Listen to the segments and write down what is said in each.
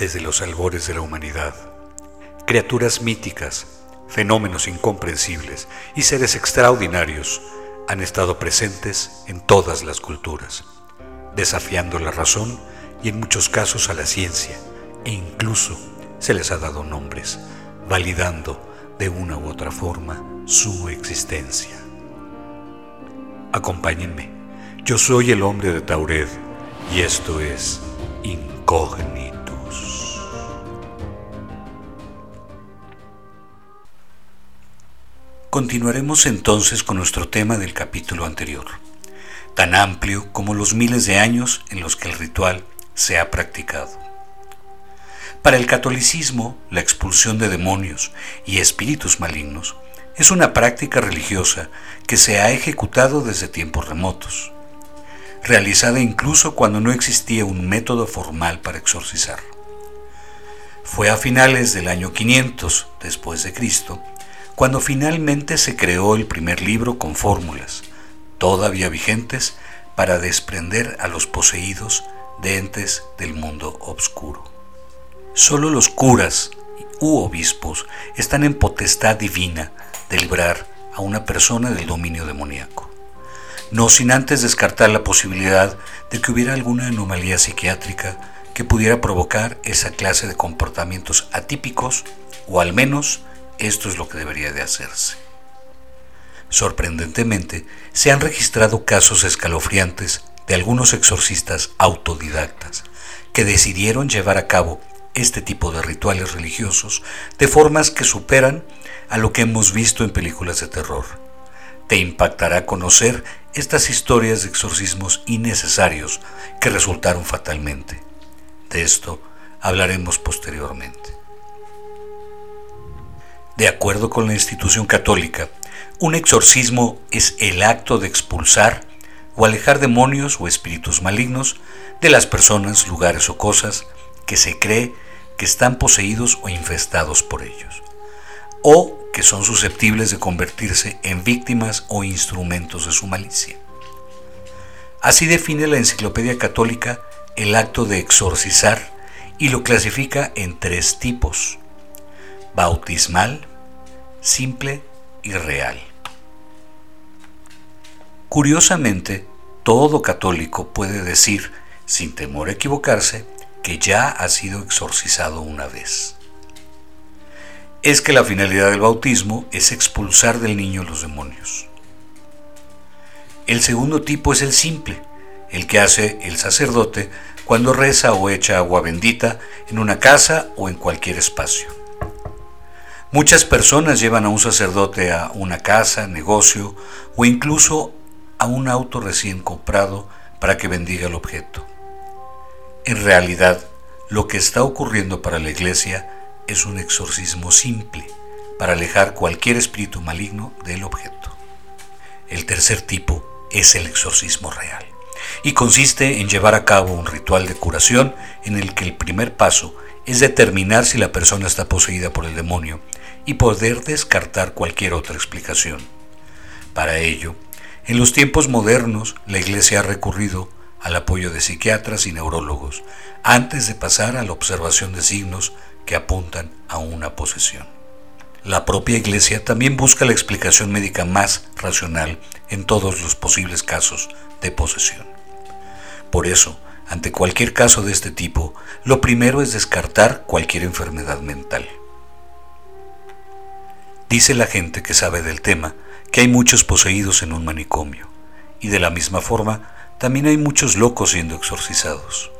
desde los albores de la humanidad. Criaturas míticas, fenómenos incomprensibles y seres extraordinarios han estado presentes en todas las culturas, desafiando la razón y en muchos casos a la ciencia, e incluso se les ha dado nombres, validando de una u otra forma su existencia. Acompáñenme, yo soy el hombre de Taured y esto es Incógnitos. Continuaremos entonces con nuestro tema del capítulo anterior, tan amplio como los miles de años en los que el ritual se ha practicado. Para el catolicismo, la expulsión de demonios y espíritus malignos es una práctica religiosa que se ha ejecutado desde tiempos remotos, realizada incluso cuando no existía un método formal para exorcizar. Fue a finales del año 500 después de Cristo cuando finalmente se creó el primer libro con fórmulas, todavía vigentes, para desprender a los poseídos de entes del mundo obscuro. Solo los curas u obispos están en potestad divina de librar a una persona del dominio demoníaco, no sin antes descartar la posibilidad de que hubiera alguna anomalía psiquiátrica que pudiera provocar esa clase de comportamientos atípicos, o al menos esto es lo que debería de hacerse. Sorprendentemente, se han registrado casos escalofriantes de algunos exorcistas autodidactas que decidieron llevar a cabo este tipo de rituales religiosos de formas que superan a lo que hemos visto en películas de terror. Te impactará conocer estas historias de exorcismos innecesarios que resultaron fatalmente. De esto hablaremos posteriormente. De acuerdo con la institución católica, un exorcismo es el acto de expulsar o alejar demonios o espíritus malignos de las personas, lugares o cosas que se cree que están poseídos o infestados por ellos, o que son susceptibles de convertirse en víctimas o instrumentos de su malicia. Así define la Enciclopedia Católica el acto de exorcizar y lo clasifica en tres tipos, bautismal, simple y real. Curiosamente, todo católico puede decir, sin temor a equivocarse, que ya ha sido exorcizado una vez. Es que la finalidad del bautismo es expulsar del niño los demonios. El segundo tipo es el simple, el que hace el sacerdote cuando reza o echa agua bendita en una casa o en cualquier espacio. Muchas personas llevan a un sacerdote a una casa, negocio o incluso a un auto recién comprado para que bendiga el objeto. En realidad, lo que está ocurriendo para la iglesia es un exorcismo simple para alejar cualquier espíritu maligno del objeto. El tercer tipo es el exorcismo real y consiste en llevar a cabo un ritual de curación en el que el primer paso es determinar si la persona está poseída por el demonio y poder descartar cualquier otra explicación. Para ello, en los tiempos modernos la Iglesia ha recurrido al apoyo de psiquiatras y neurólogos antes de pasar a la observación de signos que apuntan a una posesión. La propia Iglesia también busca la explicación médica más racional en todos los posibles casos de posesión. Por eso, ante cualquier caso de este tipo, lo primero es descartar cualquier enfermedad mental. Dice la gente que sabe del tema que hay muchos poseídos en un manicomio, y de la misma forma también hay muchos locos siendo exorcizados.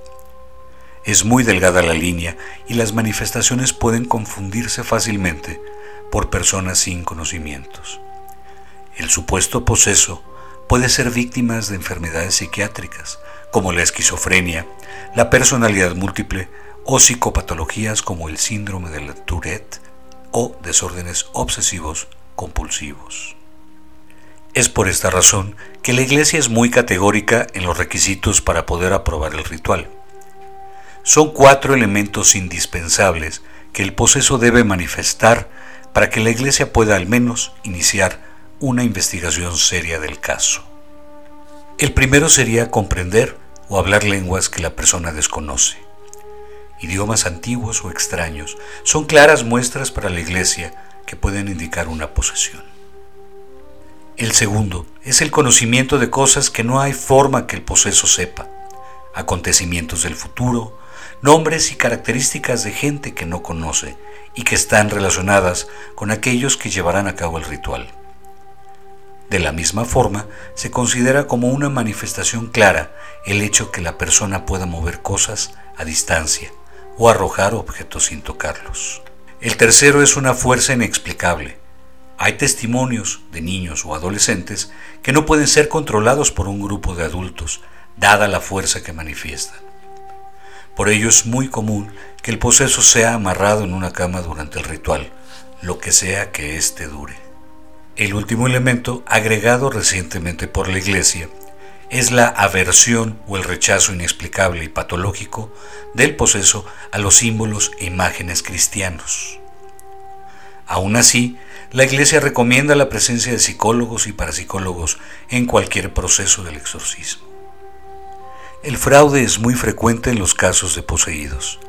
Es muy delgada la línea y las manifestaciones pueden confundirse fácilmente por personas sin conocimientos. El supuesto poseso puede ser víctima de enfermedades psiquiátricas, como la esquizofrenia, la personalidad múltiple o psicopatologías como el síndrome de Tourette o desórdenes obsesivos compulsivos. Es por esta razón que la Iglesia es muy categórica en los requisitos para poder aprobar el ritual. Son cuatro elementos indispensables que el poseso debe manifestar para que la Iglesia pueda al menos iniciar una investigación seria del caso. El primero sería comprender o hablar lenguas que la persona desconoce. idiomas antiguos o extraños, son claras muestras para la Iglesia que pueden indicar una posesión. El segundo es el conocimiento de cosas que no hay forma que el poseso sepa, acontecimientos del futuro, nombres y características de gente que no conoce y que están relacionadas con aquellos que llevarán a cabo el ritual. De la misma forma, se considera como una manifestación clara el hecho que la persona pueda mover cosas a distancia o arrojar objetos sin tocarlos. El tercero es una fuerza inexplicable. Hay testimonios de niños o adolescentes que no pueden ser controlados por un grupo de adultos, dada la fuerza que manifiestan. Por ello es muy común que el poseso sea amarrado en una cama durante el ritual, lo que sea que éste dure. El último elemento, agregado recientemente por la Iglesia, es la aversión o el rechazo inexplicable y patológico del poseso a los símbolos e imágenes cristianos. Aún así, la Iglesia recomienda la presencia de psicólogos y parapsicólogos en cualquier proceso del exorcismo. El fraude es muy frecuente en los casos de poseídos.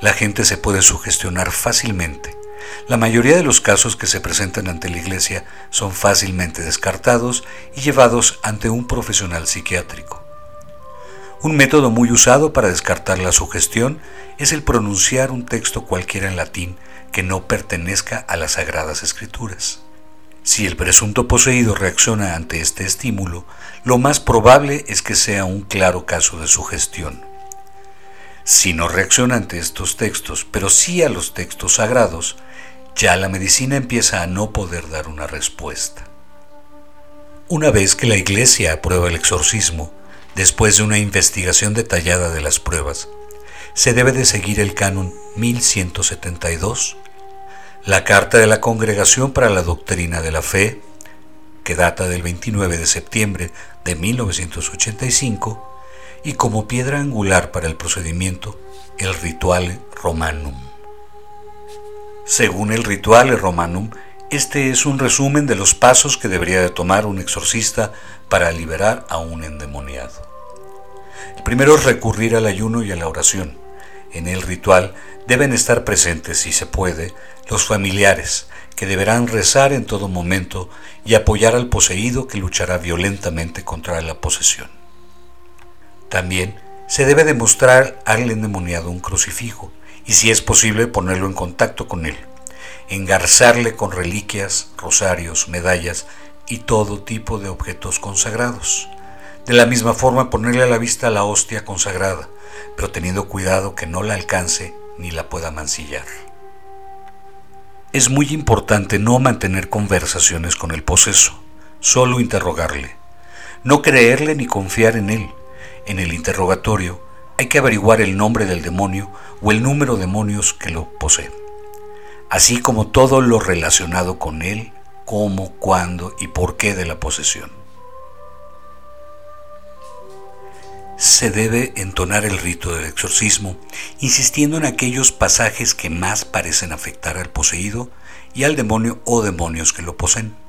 La gente se puede sugestionar fácilmente. La mayoría de los casos que se presentan ante la iglesia son fácilmente descartados y llevados ante un profesional psiquiátrico. Un método muy usado para descartar la sugestión es el pronunciar un texto cualquiera en latín que no pertenezca a las sagradas escrituras. Si el presunto poseído reacciona ante este estímulo, lo más probable es que sea un claro caso de sugestión. Si no reacciona ante estos textos, pero sí a los textos sagrados, ya la medicina empieza a no poder dar una respuesta. Una vez que la Iglesia aprueba el exorcismo, después de una investigación detallada de las pruebas, se debe de seguir el canon 1172 la Carta de la Congregación para la Doctrina de la Fe, que data del 29 de septiembre de 1985, y como piedra angular para el procedimiento, el Rituale Romanum. Según el Rituale Romanum, este es un resumen de los pasos que debería de tomar un exorcista para liberar a un endemoniado. El primero es recurrir al ayuno y a la oración. En el ritual deben estar presentes, si se puede, los familiares, que deberán rezar en todo momento y apoyar al poseído que luchará violentamente contra la posesión. También se debe demostrar al endemoniado un crucifijo y si es posible ponerlo en contacto con él, engarzarle con reliquias, rosarios, medallas y todo tipo de objetos consagrados. De la misma forma ponerle a la vista la hostia consagrada, pero teniendo cuidado que no la alcance ni la pueda mancillar. Es muy importante no mantener conversaciones con el poseso, solo interrogarle. No creerle ni confiar en él. En el interrogatorio hay que averiguar el nombre del demonio o el número de demonios que lo poseen, así como todo lo relacionado con él, cómo, cuándo y por qué de la posesión. se debe entonar el rito del exorcismo, insistiendo en aquellos pasajes que más parecen afectar al poseído y al demonio o demonios que lo poseen.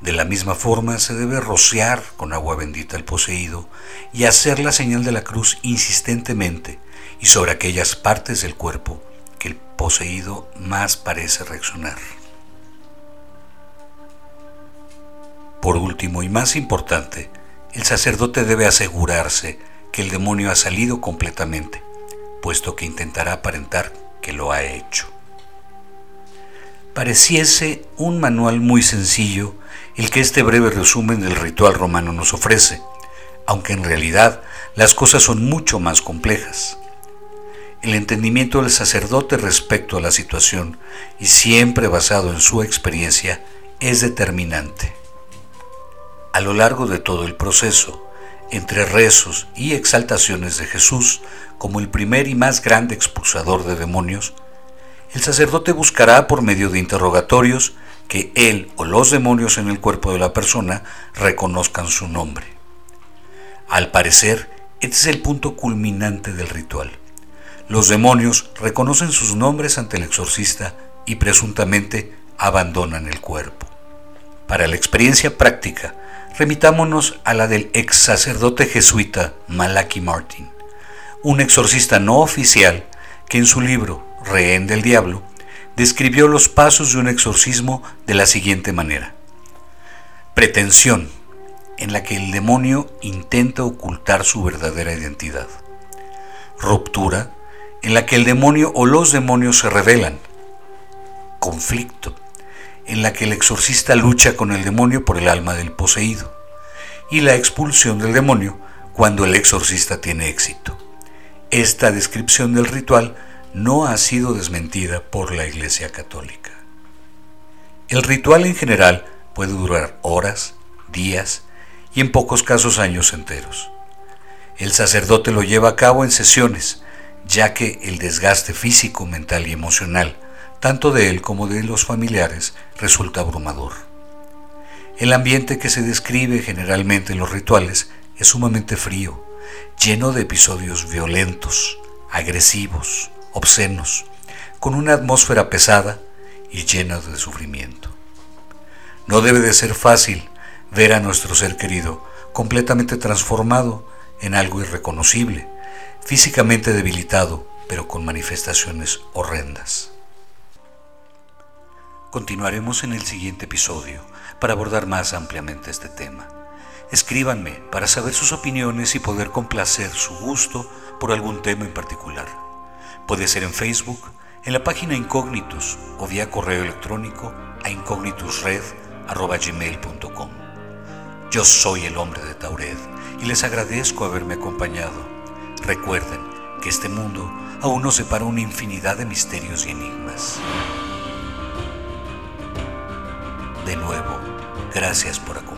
De la misma forma se debe rociar con agua bendita al poseído y hacer la señal de la cruz insistentemente y sobre aquellas partes del cuerpo que el poseído más parece reaccionar. Por último y más importante, el sacerdote debe asegurarse que el demonio ha salido completamente, puesto que intentará aparentar que lo ha hecho. Pareciese un manual muy sencillo el que este breve resumen del ritual romano nos ofrece, aunque en realidad las cosas son mucho más complejas. El entendimiento del sacerdote respecto a la situación, y siempre basado en su experiencia, es determinante. A lo largo de todo el proceso, entre rezos y exaltaciones de Jesús como el primer y más grande expulsador de demonios, el sacerdote buscará por medio de interrogatorios que él o los demonios en el cuerpo de la persona reconozcan su nombre. Al parecer, este es el punto culminante del ritual. Los demonios reconocen sus nombres ante el exorcista y presuntamente abandonan el cuerpo. Para la experiencia práctica, remitámonos a la del ex sacerdote jesuita Malaki Martin, un exorcista no oficial que en su libro Rehén del Diablo describió los pasos de un exorcismo de la siguiente manera. Pretensión, en la que el demonio intenta ocultar su verdadera identidad. Ruptura, en la que el demonio o los demonios se revelan. Conflicto, en la que el exorcista lucha con el demonio por el alma del poseído. Y la expulsión del demonio cuando el exorcista tiene éxito. Esta descripción del ritual no ha sido desmentida por la Iglesia Católica. El ritual en general puede durar horas, días y en pocos casos años enteros. El sacerdote lo lleva a cabo en sesiones, ya que el desgaste físico, mental y emocional, tanto de él como de los familiares, resulta abrumador. El ambiente que se describe generalmente en los rituales es sumamente frío, lleno de episodios violentos, agresivos, obscenos, con una atmósfera pesada y llena de sufrimiento. No debe de ser fácil ver a nuestro ser querido completamente transformado en algo irreconocible, físicamente debilitado, pero con manifestaciones horrendas. Continuaremos en el siguiente episodio para abordar más ampliamente este tema. Escríbanme para saber sus opiniones y poder complacer su gusto por algún tema en particular. Puede ser en Facebook, en la página Incógnitos o vía correo electrónico a incognitusred.gmail.com. Yo soy el hombre de Tauret y les agradezco haberme acompañado. Recuerden que este mundo aún nos separa una infinidad de misterios y enigmas. De nuevo, gracias por acompañarme.